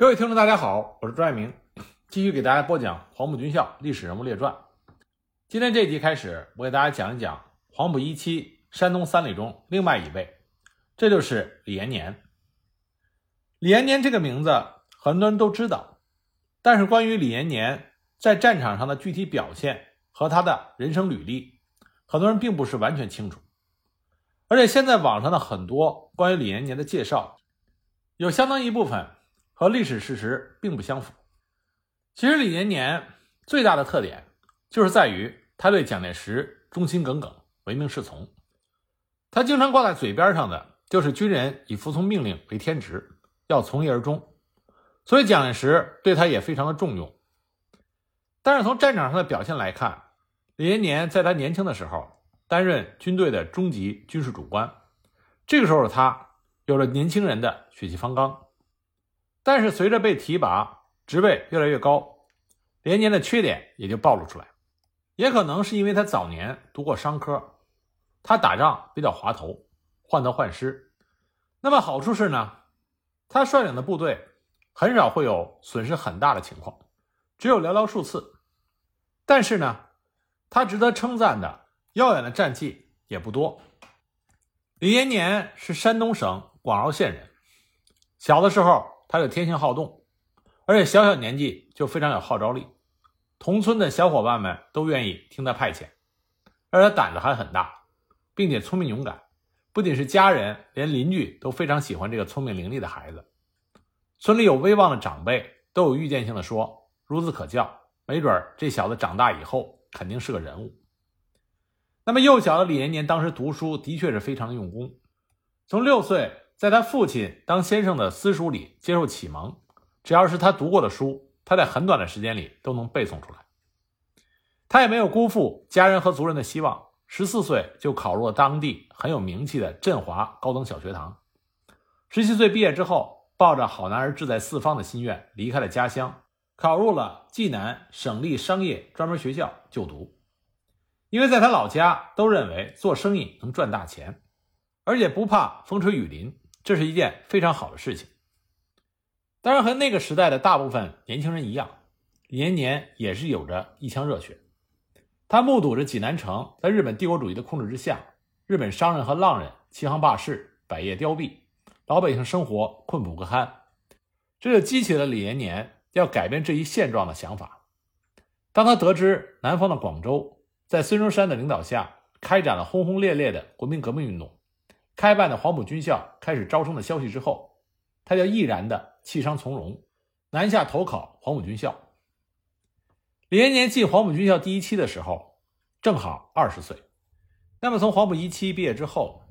各位听众，大家好，我是朱爱明，继续给大家播讲黄埔军校历史人物列传。今天这一集开始，我给大家讲一讲黄埔一期山东三里中另外一位，这就是李延年。李延年这个名字很多人都知道，但是关于李延年在战场上的具体表现和他的人生履历，很多人并不是完全清楚。而且现在网上的很多关于李延年的介绍，有相当一部分。和历史事实并不相符。其实李延年最大的特点就是在于他对蒋介石忠心耿耿、唯命是从。他经常挂在嘴边上的就是军人以服从命令为天职，要从一而终。所以蒋介石对他也非常的重用。但是从战场上的表现来看，李延年在他年轻的时候担任军队的中级军事主官，这个时候的他有着年轻人的血气方刚。但是随着被提拔，职位越来越高，连年的缺点也就暴露出来。也可能是因为他早年读过商科，他打仗比较滑头，患得患失。那么好处是呢，他率领的部队很少会有损失很大的情况，只有寥寥数次。但是呢，他值得称赞的耀眼的战绩也不多。李延年是山东省广饶县人，小的时候。他就天性好动，而且小小年纪就非常有号召力，同村的小伙伴们都愿意听他派遣，而他胆子还很大，并且聪明勇敢，不仅是家人，连邻居都非常喜欢这个聪明伶俐的孩子。村里有威望的长辈都有预见性的说：“孺子可教，没准这小子长大以后肯定是个人物。”那么幼小的李延年当时读书的确是非常的用功，从六岁。在他父亲当先生的私塾里接受启蒙，只要是他读过的书，他在很短的时间里都能背诵出来。他也没有辜负家人和族人的希望，十四岁就考入了当地很有名气的振华高等小学堂。十七岁毕业之后，抱着“好男儿志在四方”的心愿，离开了家乡，考入了济南省立商业专门学校就读。因为在他老家都认为做生意能赚大钱，而且不怕风吹雨淋。这是一件非常好的事情。当然，和那个时代的大部分年轻人一样，李延年也是有着一腔热血。他目睹着济南城在日本帝国主义的控制之下，日本商人和浪人欺行霸市，百业凋敝，老百姓生活困苦不堪，这就激起了李延年要改变这一现状的想法。当他得知南方的广州在孙中山的领导下开展了轰轰烈烈的国民革命运动，开办的黄埔军校开始招生的消息之后，他就毅然的弃商从戎，南下投考黄埔军校。李延年进黄埔军校第一期的时候，正好二十岁。那么从黄埔一期毕业之后，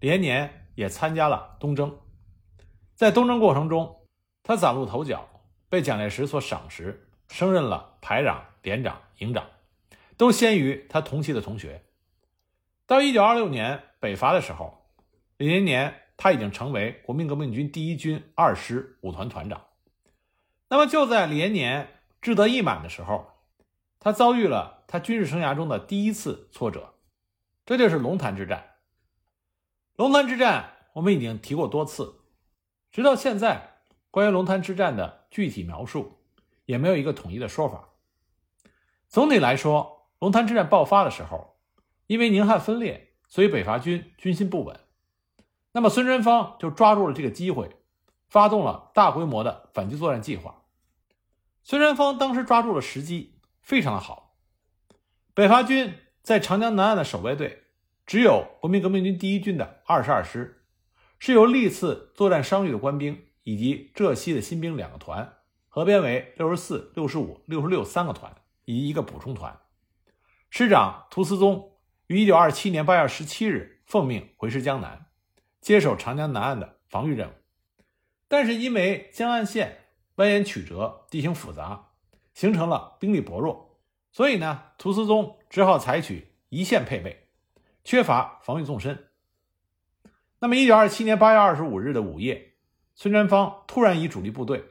李延年也参加了东征。在东征过程中，他崭露头角，被蒋介石所赏识，升任了排长、连长、营长，都先于他同期的同学。到一九二六年北伐的时候。李延年他已经成为国民革命军第一军二师五团团长。那么就在李延年志得意满的时候，他遭遇了他军事生涯中的第一次挫折，这就是龙潭之战。龙潭之战我们已经提过多次，直到现在，关于龙潭之战的具体描述也没有一个统一的说法。总体来说，龙潭之战爆发的时候，因为宁汉分裂，所以北伐军军心不稳。那么孙传芳就抓住了这个机会，发动了大规模的反击作战计划。孙传芳当时抓住了时机，非常的好。北伐军在长江南岸的守备队只有国民革命军第一军的二十二师，是由历次作战伤愈的官兵以及浙西的新兵两个团合编为六十四、六十五、六十六三个团，以及一个补充团。师长涂思宗于一九二七年八月十七日奉命回师江南。接手长江南岸的防御任务，但是因为江岸线蜿蜒曲折，地形复杂，形成了兵力薄弱，所以呢，涂思宗只好采取一线配备，缺乏防御纵深。那么，一九二七年八月二十五日的午夜，孙传芳突然以主力部队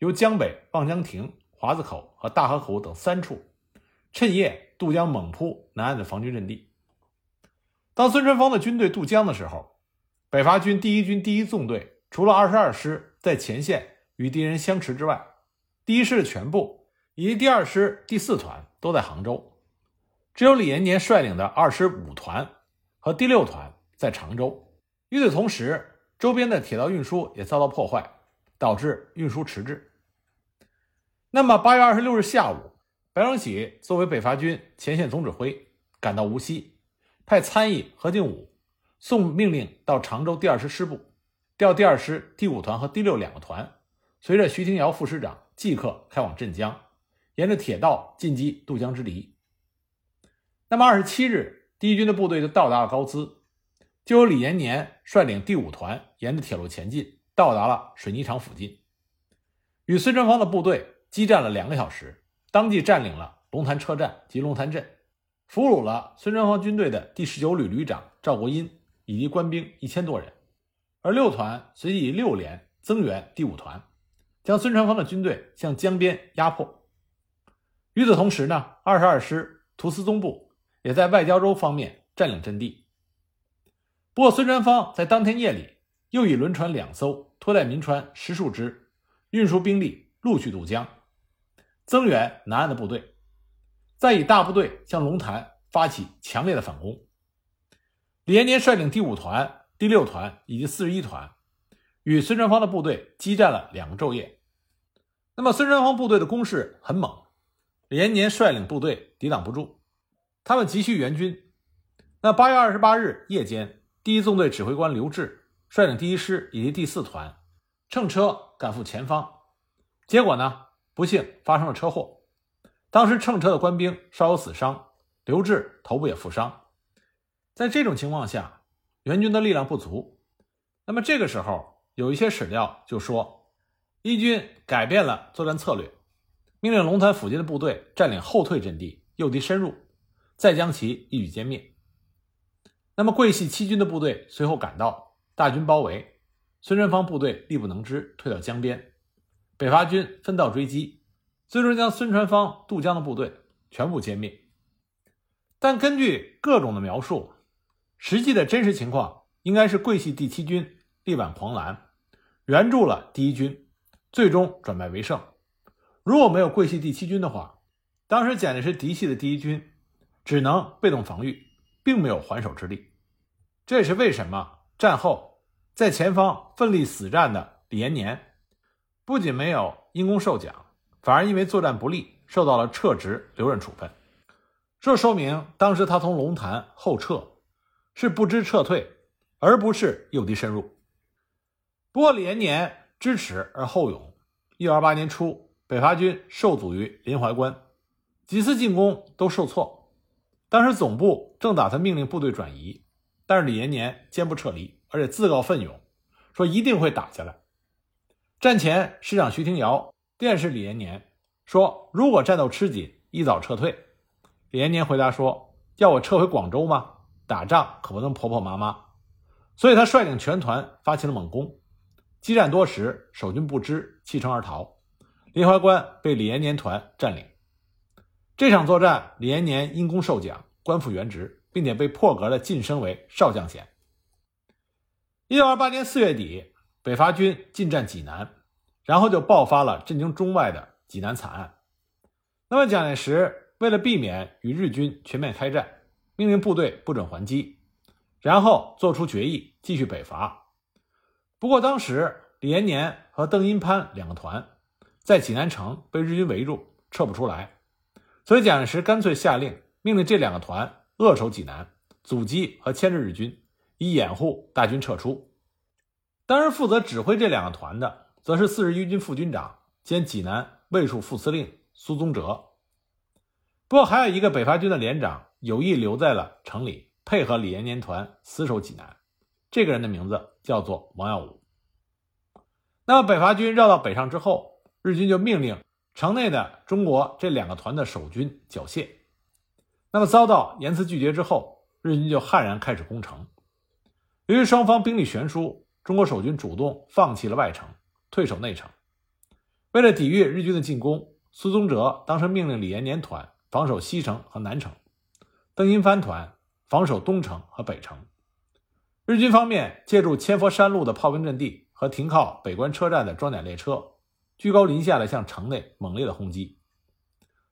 由江北望江亭、华子口和大河口等三处，趁夜渡江猛扑南岸的防军阵地。当孙传芳的军队渡江的时候，北伐军第一军第一纵队除了二十二师在前线与敌人相持之外，第一师的全部以及第二师第四团都在杭州，只有李延年率领的二师五团和第六团在常州。与此同时，周边的铁道运输也遭到破坏，导致运输迟滞。那么，八月二十六日下午，白崇禧作为北伐军前线总指挥，赶到无锡，派参议何敬武送命令到常州第二师师部，调第二师第五团和第六两个团，随着徐廷瑶副师长即刻开往镇江，沿着铁道进击渡江之敌。那么，二十七日，第一军的部队就到达了高淄。就由李延年率领第五团沿着铁路前进，到达了水泥厂附近，与孙传芳的部队激战了两个小时，当即占领了龙潭车站及龙潭镇，俘虏了孙传芳军队的第十九旅旅长赵国英以及官兵一千多人。而六团随即以六连增援第五团，将孙传芳的军队向江边压迫。与此同时呢，二十二师图司宗部也在外交州方面占领阵地。不过，孙传芳在当天夜里又以轮船两艘拖带民船十数只，运输兵力陆续渡江，增援南岸的部队，再以大部队向龙潭发起强烈的反攻。李延年率领第五团、第六团以及四十一团，与孙传芳的部队激战了两个昼夜。那么，孙传芳部队的攻势很猛，李延年率领部队抵挡不住，他们急需援军。那八月二十八日夜间。第一纵队指挥官刘志率领第一师以及第四团乘车赶赴前方，结果呢，不幸发生了车祸。当时乘车的官兵稍有死伤，刘志头部也负伤。在这种情况下，援军的力量不足。那么这个时候，有一些史料就说，一军改变了作战策略，命令龙潭附近的部队占领后退阵地，诱敌深入，再将其一举歼灭。那么，桂系七军的部队随后赶到，大军包围，孙传芳部队力不能支，退到江边。北伐军分道追击，最终将孙传芳渡江的部队全部歼灭。但根据各种的描述，实际的真实情况应该是桂系第七军力挽狂澜，援助了第一军，最终转败为胜。如果没有桂系第七军的话，当时蒋介石嫡系的第一军只能被动防御，并没有还手之力。这也是为什么战后在前方奋力死战的李延年，不仅没有因功受奖，反而因为作战不利受到了撤职留任处分。这说明当时他从龙潭后撤是不知撤退，而不是诱敌深入。不过李延年知耻而后勇。一九二八年初，北伐军受阻于临淮关，几次进攻都受挫。当时总部正打算命令部队转移。但是李延年坚不撤离，而且自告奋勇，说一定会打下来。战前，师长徐廷瑶电视李延年说：“如果战斗吃紧，一早撤退。”李延年回答说：“要我撤回广州吗？打仗可不能婆婆妈妈。”所以他率领全团发起了猛攻，激战多时，守军不支，弃城而逃。临淮关被李延年团占领。这场作战，李延年因功受奖，官复原职。并且被破格的晋升为少将衔。一九二八年四月底，北伐军进占济南，然后就爆发了震惊中外的济南惨案。那么蒋介石为了避免与日军全面开战，命令部队不准还击，然后做出决议继续北伐。不过当时李延年和邓荫潘两个团在济南城被日军围住，撤不出来，所以蒋介石干脆下令命令这两个团。扼守济南，阻击和牵制日军，以掩护大军撤出。当时负责指挥这两个团的，则是四十一军副军长兼济南卫戍副司令苏宗哲。不过，还有一个北伐军的连长有意留在了城里，配合李延年团死守济南。这个人的名字叫做王耀武。那么，北伐军绕到北上之后，日军就命令城内的中国这两个团的守军缴械。那么遭到严词拒绝之后，日军就悍然开始攻城。由于双方兵力悬殊，中国守军主动放弃了外城，退守内城。为了抵御日军的进攻，苏宗哲当时命令李延年团防守西城和南城，邓荫藩团防守东城和北城。日军方面借助千佛山路的炮兵阵地和停靠北关车站的装甲列车，居高临下的向城内猛烈的轰击。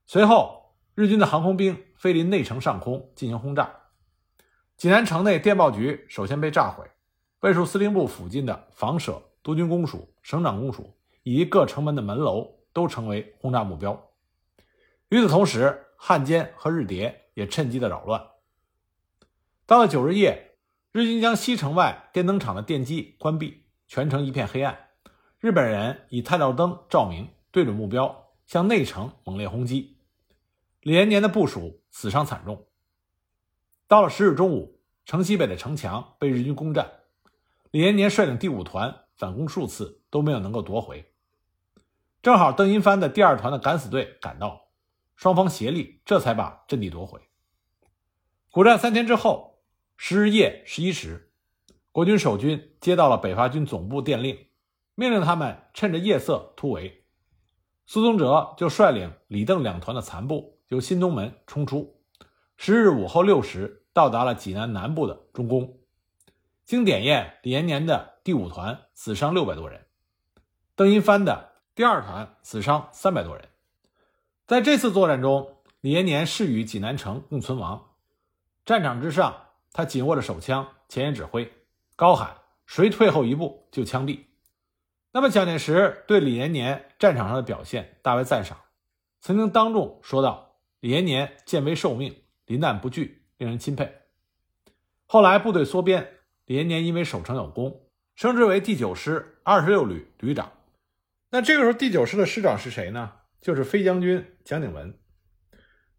随后，日军的航空兵飞临内城上空进行轰炸，济南城内电报局首先被炸毁，卫戍司令部附近的房舍、督军公署、省长公署以及各城门的门楼都成为轰炸目标。与此同时，汉奸和日谍也趁机的扰乱。到了九日夜，日军将西城外电灯厂的电机关闭，全城一片黑暗。日本人以探照灯照明，对准目标，向内城猛烈轰击。李延年的部署死伤惨重。到了十日中午，城西北的城墙被日军攻占，李延年率领第五团反攻数次都没有能够夺回。正好邓荫藩的第二团的敢死队赶到，双方协力，这才把阵地夺回。苦战三天之后，十日夜十一时，国军守军接到了北伐军总部电令，命令他们趁着夜色突围。苏宗哲就率领李邓两团的残部。由新东门冲出，十日午后六时到达了济南南部的中宫。经点验，李延年的第五团死伤六百多人，邓荫藩的第二团死伤三百多人。在这次作战中，李延年誓与济南城共存亡。战场之上，他紧握着手枪，前沿指挥，高喊：“谁退后一步，就枪毙。”那么，蒋介石对李延年战场上的表现大为赞赏，曾经当众说道。李延年见危受命，临难不惧，令人钦佩。后来部队缩编，李延年因为守城有功，升职为第九师二十六旅旅长。那这个时候，第九师的师长是谁呢？就是飞将军蒋鼎文。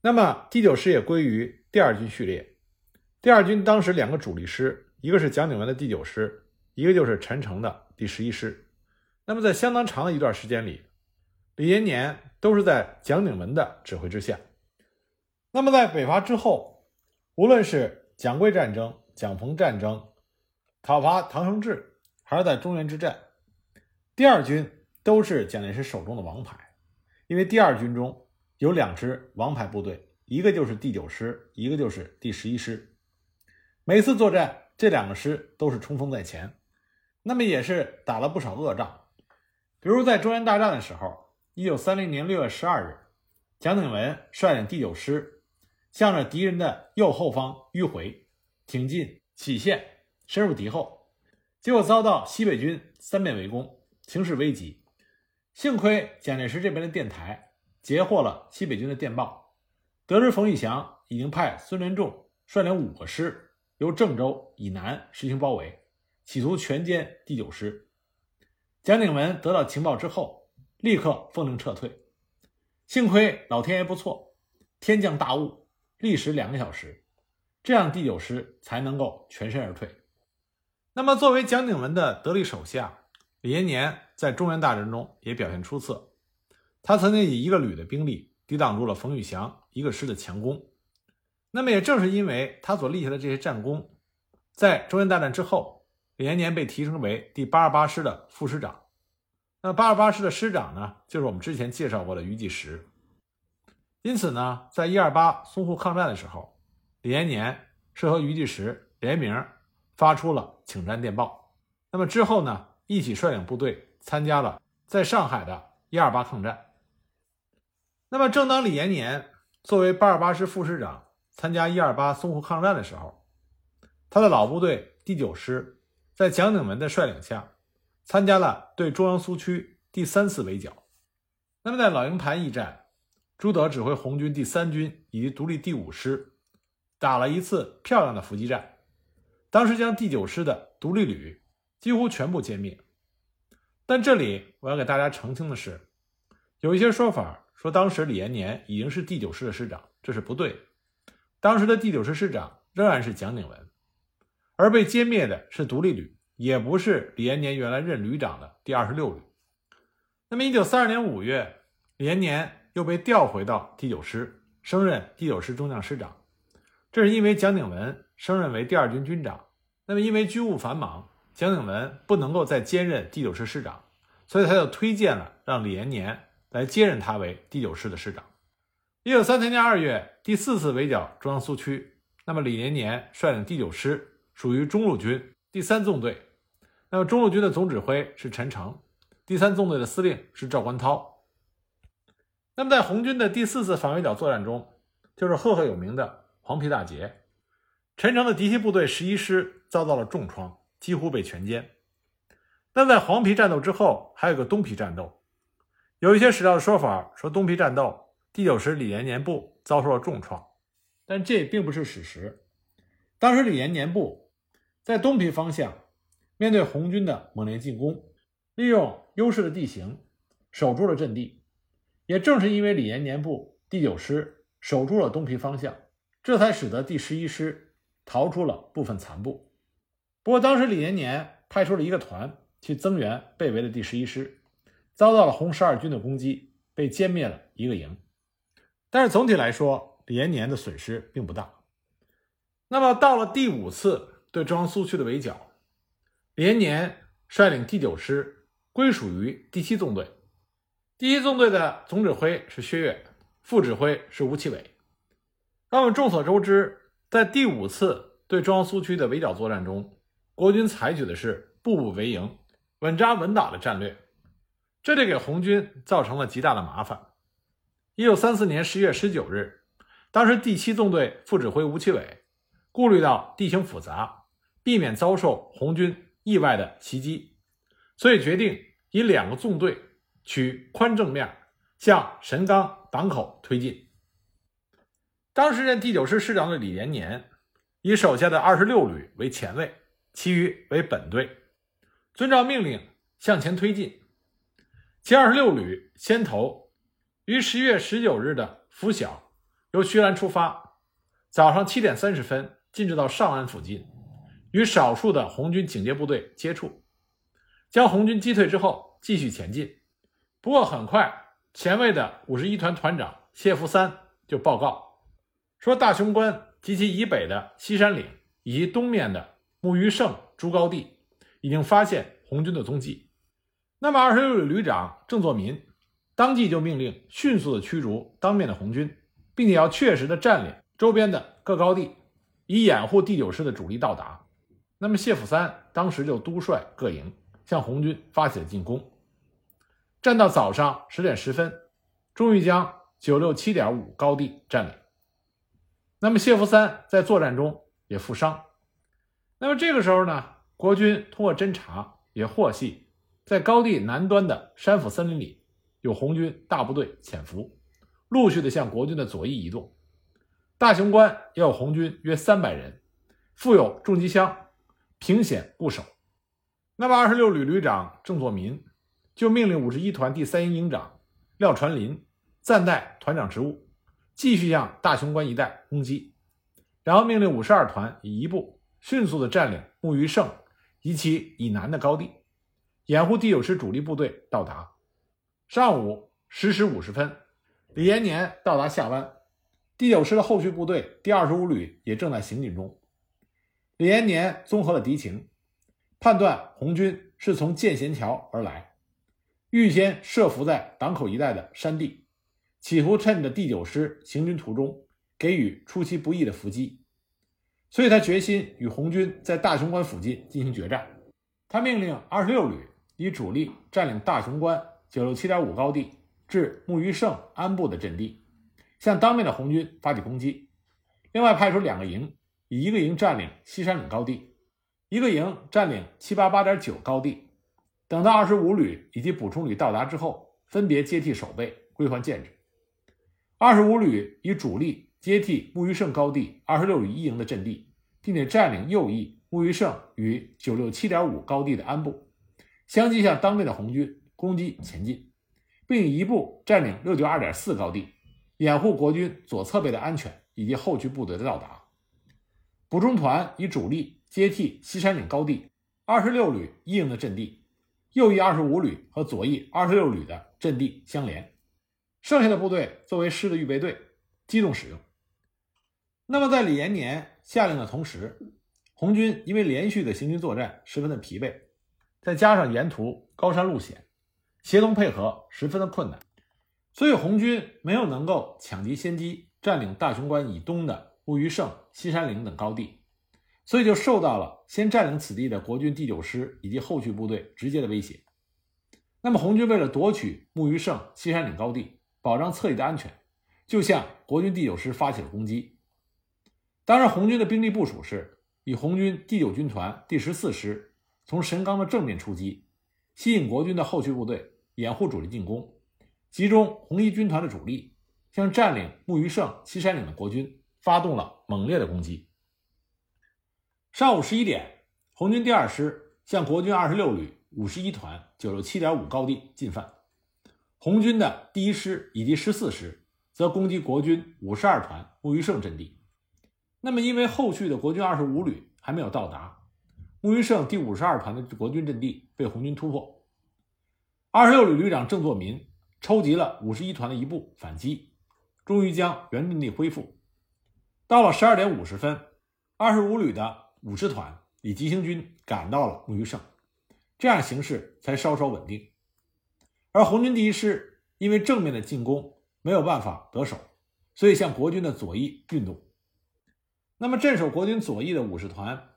那么第九师也归于第二军序列。第二军当时两个主力师，一个是蒋鼎文的第九师，一个就是陈诚的第十一师。那么在相当长的一段时间里，李延年都是在蒋鼎文的指挥之下。那么，在北伐之后，无论是蒋桂战争、蒋冯战争、讨伐唐生智，还是在中原之战，第二军都是蒋介石手中的王牌。因为第二军中有两支王牌部队，一个就是第九师，一个就是第十一师。每次作战，这两个师都是冲锋在前，那么也是打了不少恶仗。比如在中原大战的时候，一九三零年六月十二日，蒋鼎文率领第九师。向着敌人的右后方迂回，挺进杞县，深入敌后，结果遭到西北军三面围攻，形势危急。幸亏蒋介石这边的电台截获了西北军的电报，得知冯玉祥已经派孙连仲率领五个师由郑州以南实行包围，企图全歼第九师。蒋鼎文得到情报之后，立刻奉令撤退。幸亏老天爷不错，天降大雾。历时两个小时，这样第九师才能够全身而退。那么，作为蒋鼎文的得力手下，李延年在中原大战中也表现出色。他曾经以一个旅的兵力抵挡住了冯玉祥一个师的强攻。那么，也正是因为他所立下的这些战功，在中原大战之后，李延年被提升为第八十八师的副师长。那八十八师的师长呢，就是我们之前介绍过的余继时。因此呢，在一二八淞沪抗战的时候，李延年是和余继时联名发出了请战电报。那么之后呢，一起率领部队参加了在上海的一二八抗战。那么，正当李延年作为八二八师副师长参加一二八淞沪抗战的时候，他的老部队第九师在蒋鼎文的率领下参加了对中央苏区第三次围剿。那么，在老营盘一战。朱德指挥红军第三军以及独立第五师，打了一次漂亮的伏击战，当时将第九师的独立旅几乎全部歼灭。但这里我要给大家澄清的是，有一些说法说当时李延年已经是第九师的师长，这是不对的。当时的第九师师长仍然是蒋鼎文，而被歼灭的是独立旅，也不是李延年原来任旅长的第二十六旅。那么，一九三二年五月，李延年。又被调回到第九师，升任第九师中将师长。这是因为蒋鼎文升任为第二军军长，那么因为军务繁忙，蒋鼎文不能够再兼任第九师师长，所以他就推荐了让李延年来接任他为第九师的师长。一九三三年二月，第四次围剿中央苏区，那么李延年率领第九师属于中路军第三纵队，那么中路军的总指挥是陈诚，第三纵队的司令是赵观涛。那么在红军的第四次反围剿作战中，就是赫赫有名的黄陂大捷，陈诚的嫡系部队十一师遭到了重创，几乎被全歼。那在黄陂战斗之后，还有个东陂战斗。有一些史料的说法说，东陂战斗第九师李延年部遭受了重创，但这并不是史实。当时李延年部在东陂方向，面对红军的猛烈进攻，利用优势的地形守住了阵地。也正是因为李延年部第九师守住了东陂方向，这才使得第十一师逃出了部分残部。不过，当时李延年派出了一个团去增援被围的第十一师。遭到了红十二军的攻击，被歼灭了一个营。但是总体来说，李延年的损失并不大。那么到了第五次对中央苏区的围剿，李延年率领第九师归属于第七纵队。第一纵队的总指挥是薛岳，副指挥是吴奇伟。那么众所周知，在第五次对中央苏区的围剿作战中，国军采取的是步步为营、稳扎稳打的战略。这就给红军造成了极大的麻烦。一九三四年十月十九日，当时第七纵队副指挥吴奇伟顾虑到地形复杂，避免遭受红军意外的袭击，所以决定以两个纵队取宽正面向神冈港口推进。当时任第九师师长的李延年以手下的二十六旅为前卫，其余为本队，遵照命令向前推进。其二十六旅先头于十一月十九日的拂晓由徐兰出发，早上七点三十分进至到上安附近，与少数的红军警戒部队接触，将红军击退之后继续前进。不过很快，前卫的五十一团团长谢福三就报告说，大雄关及其以北的西山岭以及东面的木鱼胜诸高地已经发现红军的踪迹。那么，二十六旅旅长郑作民当即就命令迅速的驱逐当面的红军，并且要确实的占领周边的各高地，以掩护第九师的主力到达。那么，谢辅三当时就督率各营向红军发起了进攻。战到早上十点十分，终于将九六七点五高地占领。那么，谢福三在作战中也负伤。那么这个时候呢，国军通过侦查也获悉。在高地南端的山府森林里，有红军大部队潜伏，陆续的向国军的左翼移动。大雄关也有红军约三百人，附有重机枪，凭险固守。那么，二十六旅旅长郑作民就命令五十一团第三营营长廖传林暂代团长职务，继续向大雄关一带攻击。然后命令五十二团以一部迅速的占领木鱼胜及其以南的高地。掩护第九师主力部队到达。上午十时五十分，李延年到达下湾，第九师的后续部队第二十五旅也正在行进中。李延年综合了敌情，判断红军是从建贤桥而来，预先设伏在港口一带的山地，企图趁着第九师行军途中给予出其不意的伏击，所以他决心与红军在大雄关附近进行决战。他命令二十六旅。以主力占领大雄关九六七点五高地至木鱼胜安部的阵地，向当面的红军发起攻击。另外派出两个营，以一个营占领西山岭高地，一个营占领七八八点九高地。等到二十五旅以及补充旅到达之后，分别接替守备，归还建制。二十五旅以主力接替木鱼胜高地二十六旅一营的阵地，并且占领右翼木鱼胜与九六七点五高地的安部。相继向当面的红军攻击前进，并一部占领六九二点四高地，掩护国军左侧背的安全以及后续部队的到达。补充团以主力接替西山岭高地二十六旅一营的阵地，右翼二十五旅和左翼二十六旅的阵地相连，剩下的部队作为师的预备队，机动使用。那么在李延年下令的同时，红军因为连续的行军作战十分的疲惫。再加上沿途高山路险，协同配合十分的困难，所以红军没有能够抢敌先机，占领大雄关以东的木鱼胜、西山岭等高地，所以就受到了先占领此地的国军第九师以及后续部队直接的威胁。那么红军为了夺取木鱼胜西山岭高地，保障侧翼的安全，就向国军第九师发起了攻击。当时红军的兵力部署是以红军第九军团第十四师从神冈的正面出击，吸引国军的后续部队，掩护主力进攻，集中红一军团的主力，向占领木鱼胜西山岭的国军发动了猛烈的攻击。上午十一点，红军第二师向国军二十六旅。五十一团九六七点五高地进犯，红军的第一师以及十四师则攻击国军五十二团木鱼胜阵地。那么，因为后续的国军二十五旅还没有到达，木鱼胜第五十二团的国军阵地被红军突破。二十六旅旅长郑作民抽集了五十一团的一部反击，终于将原阵地恢复。到了十二点五十分，二十五旅的五十团以急行军赶到了木鱼胜。这样形势才稍稍稳定，而红军第一师因为正面的进攻没有办法得手，所以向国军的左翼运动。那么镇守国军左翼的五十团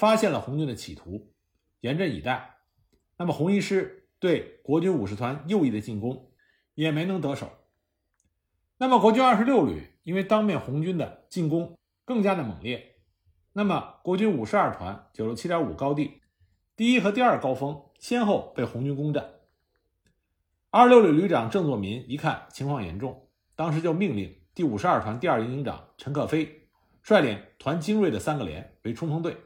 发现了红军的企图，严阵以待。那么红一师对国军五十团右翼的进攻也没能得手。那么国军二十六旅因为当面红军的进攻更加的猛烈，那么国军五十二团九十七点五高地。第一和第二高峰先后被红军攻占。二十六旅旅长郑作民一看情况严重，当时就命令第五十二团第二营营长陈克飞率领团精锐的三个连为冲锋队，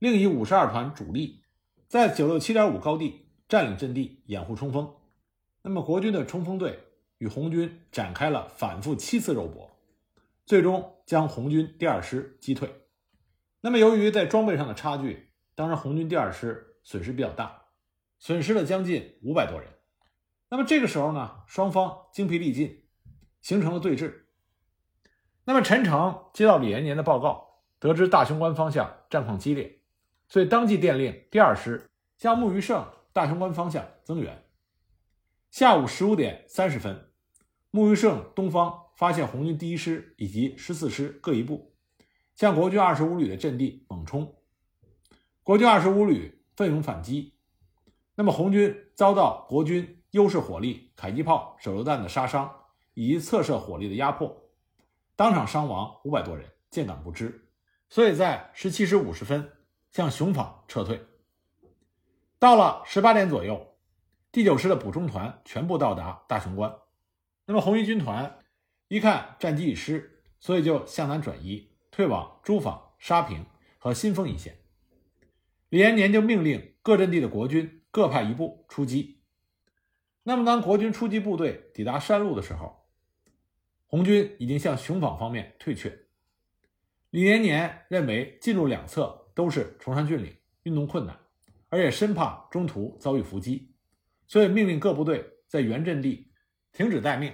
另以五十二团主力在九六七点五高地占领阵地，掩护冲锋。那么国军的冲锋队与红军展开了反复七次肉搏，最终将红军第二师击退。那么由于在装备上的差距。当时红军第二师损失比较大，损失了将近五百多人。那么这个时候呢，双方精疲力尽，形成了对峙。那么陈诚接到李延年的报告，得知大雄关方向战况激烈，所以当即电令第二师向木鱼胜大雄关方向增援。下午十五点三十分，木鱼胜东方发现红军第一师以及十四师各一部，向国军二十五旅的阵地猛冲。国军二十五旅奋勇反击，那么红军遭到国军优势火力、迫击炮、手榴弹的杀伤，以及侧射火力的压迫，当场伤亡五百多人，见感不支。所以在十七时五十分向雄坊撤退。到了十八点左右，第九师的补充团全部到达大雄关。那么红一军团一看战机已失，所以就向南转移，退往诸坊、沙坪和新丰一线。李延年就命令各阵地的国军各派一部出击。那么，当国军出击部队抵达山路的时候，红军已经向雄坊方面退却。李延年认为进入两侧都是崇山峻岭，运动困难，而且深怕中途遭遇伏击，所以命令各部队在原阵地停止待命。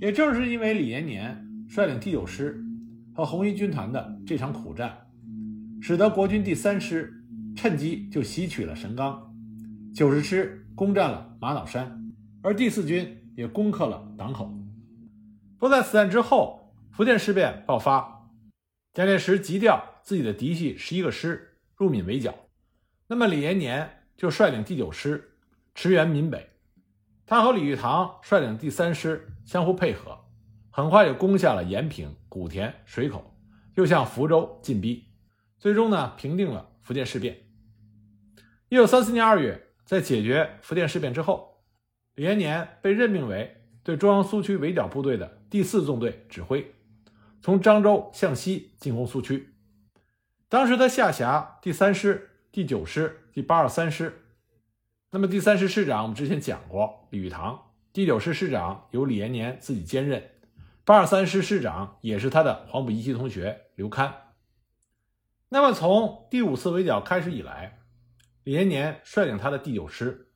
也正是因为李延年率领第九师和红一军团的这场苦战，使得国军第三师。趁机就袭取了神冈，九十师攻占了玛瑙山，而第四军也攻克了港口。不在此战之后，福建事变爆发，蒋介石急调自己的嫡系十一个师入闽围剿，那么李延年就率领第九师驰援闽北，他和李玉堂率领第三师相互配合，很快就攻下了延平、古田、水口，又向福州进逼，最终呢平定了福建事变。一九三四年二月，在解决福建事变之后，李延年被任命为对中央苏区围剿部队的第四纵队指挥，从漳州向西进攻苏区。当时他下辖第三师、第九师、第八十三师。那么第三师师长我们之前讲过，李玉堂；第九师师长由李延年自己兼任；八十三师师长也是他的黄埔一期同学刘戡。那么从第五次围剿开始以来，李延年率领他的第九师，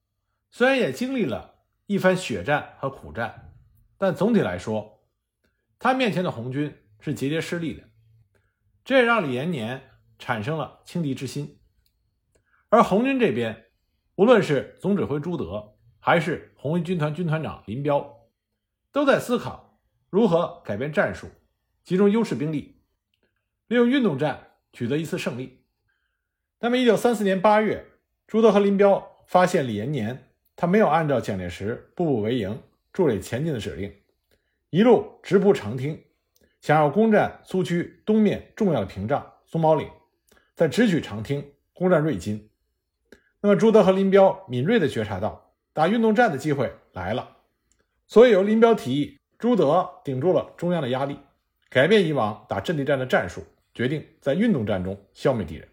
虽然也经历了一番血战和苦战，但总体来说，他面前的红军是节节失利的，这也让李延年产生了轻敌之心。而红军这边，无论是总指挥朱德，还是红一军团军团长林彪，都在思考如何改变战术，集中优势兵力，利用运动战取得一次胜利。那么，一九三四年八月。朱德和林彪发现李延年他没有按照蒋介石步步为营、筑垒前进的指令，一路直扑长汀，想要攻占苏区东面重要的屏障松毛岭，在直取长汀，攻占瑞金。那么朱德和林彪敏锐地觉察到打运动战的机会来了，所以由林彪提议，朱德顶住了中央的压力，改变以往打阵地战的战术，决定在运动战中消灭敌人。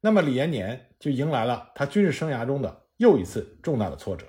那么李延年就迎来了他军事生涯中的又一次重大的挫折。